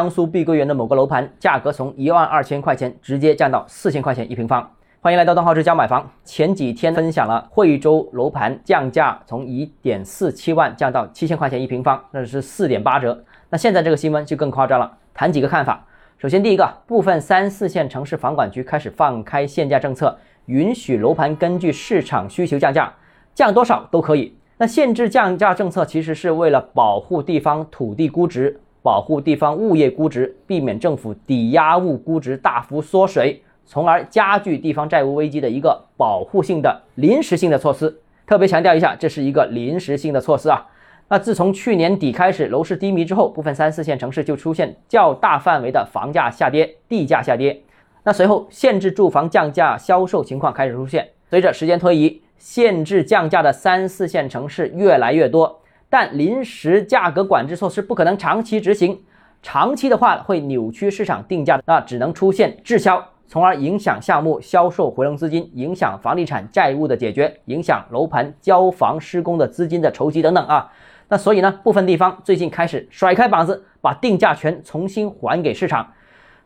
江苏碧桂园的某个楼盘价格从一万二千块钱直接降到四千块钱一平方。欢迎来到东浩之家买房。前几天分享了惠州楼盘降价，从一点四七万降到七千块钱一平方，那是四点八折。那现在这个新闻就更夸张了，谈几个看法。首先，第一个，部分三四线城市房管局开始放开限价政策，允许楼盘根据市场需求降价，降多少都可以。那限制降价政策其实是为了保护地方土地估值，保护地方物业估值，避免政府抵押物估值大幅缩水。从而加剧地方债务危机的一个保护性的临时性的措施，特别强调一下，这是一个临时性的措施啊。那自从去年底开始，楼市低迷之后，部分三四线城市就出现较大范围的房价下跌、地价下跌。那随后限制住房降价销售情况开始出现。随着时间推移，限制降价的三四线城市越来越多，但临时价格管制措施不可能长期执行，长期的话会扭曲市场定价，那只能出现滞销。从而影响项目销售回笼资金，影响房地产债务的解决，影响楼盘交房施工的资金的筹集等等啊。那所以呢，部分地方最近开始甩开膀子，把定价权重新还给市场。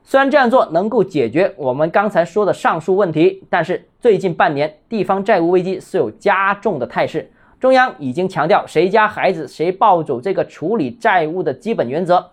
虽然这样做能够解决我们刚才说的上述问题，但是最近半年地方债务危机是有加重的态势。中央已经强调谁家孩子谁抱走这个处理债务的基本原则。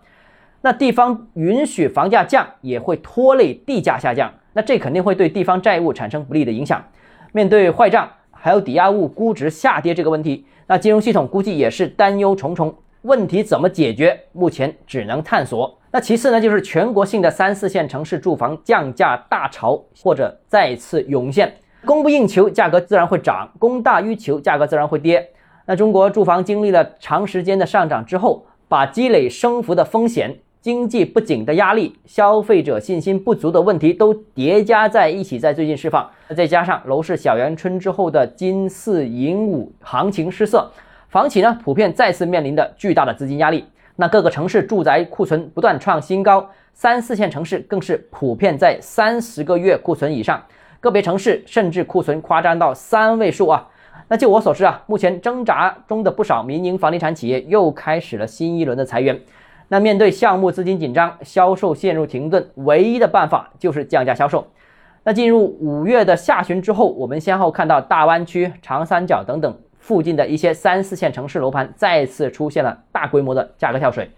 那地方允许房价降，也会拖累地价下降。那这肯定会对地方债务产生不利的影响。面对坏账还有抵押物估值下跌这个问题，那金融系统估计也是担忧重重。问题怎么解决？目前只能探索。那其次呢，就是全国性的三四线城市住房降价大潮或者再次涌现，供不应求，价格自然会涨；供大于求，价格自然会跌。那中国住房经历了长时间的上涨之后，把积累升幅的风险。经济不景的压力，消费者信心不足的问题都叠加在一起，在最近释放。再加上楼市小阳春之后的金四银五行情失色，房企呢普遍再次面临的巨大的资金压力。那各个城市住宅库存不断创新高，三四线城市更是普遍在三十个月库存以上，个别城市甚至库存夸张到三位数啊。那就我所知啊，目前挣扎中的不少民营房地产企业又开始了新一轮的裁员。那面对项目资金紧张，销售陷入停顿，唯一的办法就是降价销售。那进入五月的下旬之后，我们先后看到大湾区、长三角等等附近的一些三四线城市楼盘再次出现了大规模的价格跳水。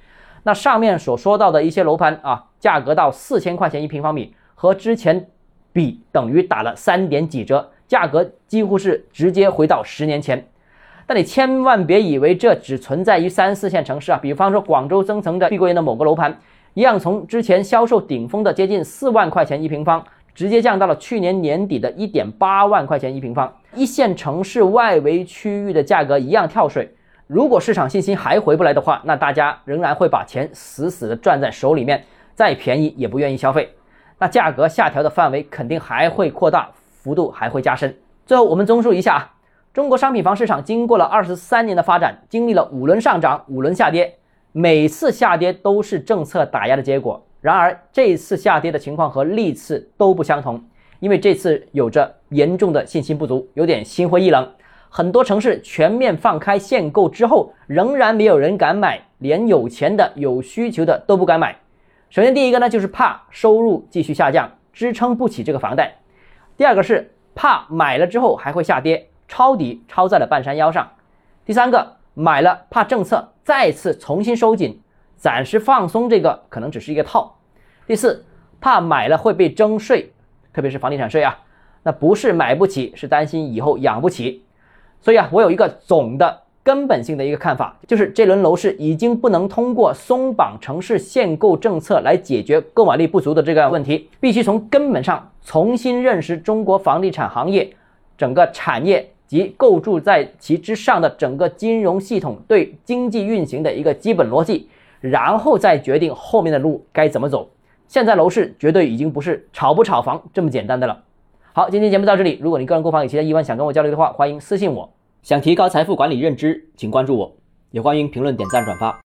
那上面所说到的一些楼盘啊，价格到四千块钱一平方米，和之前比等于打了三点几折，价格几乎是直接回到十年前。但你千万别以为这只存在于三四线城市啊！比方说广州增城的碧桂园的某个楼盘，一样从之前销售顶峰的接近四万块钱一平方，直接降到了去年年底的一点八万块钱一平方。一线城市外围区域的价格一样跳水。如果市场信心还回不来的话，那大家仍然会把钱死死的攥在手里面，再便宜也不愿意消费。那价格下调的范围肯定还会扩大，幅度还会加深。最后我们综述一下啊。中国商品房市场经过了二十三年的发展，经历了五轮上涨、五轮下跌，每次下跌都是政策打压的结果。然而，这次下跌的情况和历次都不相同，因为这次有着严重的信心不足，有点心灰意冷。很多城市全面放开限购之后，仍然没有人敢买，连有钱的、有需求的都不敢买。首先，第一个呢，就是怕收入继续下降，支撑不起这个房贷；第二个是怕买了之后还会下跌。抄底抄在了半山腰上。第三个，买了怕政策再次重新收紧，暂时放松这个可能只是一个套。第四，怕买了会被征税，特别是房地产税啊，那不是买不起，是担心以后养不起。所以啊，我有一个总的根本性的一个看法，就是这轮楼市已经不能通过松绑城市限购政策来解决购买力不足的这个问题，必须从根本上重新认识中国房地产行业整个产业。及构筑在其之上的整个金融系统对经济运行的一个基本逻辑，然后再决定后面的路该怎么走。现在楼市绝对已经不是炒不炒房这么简单的了。好，今天节目到这里。如果你个人购房有其他疑问想跟我交流的话，欢迎私信我。想提高财富管理认知，请关注我，也欢迎评论、点赞、转发。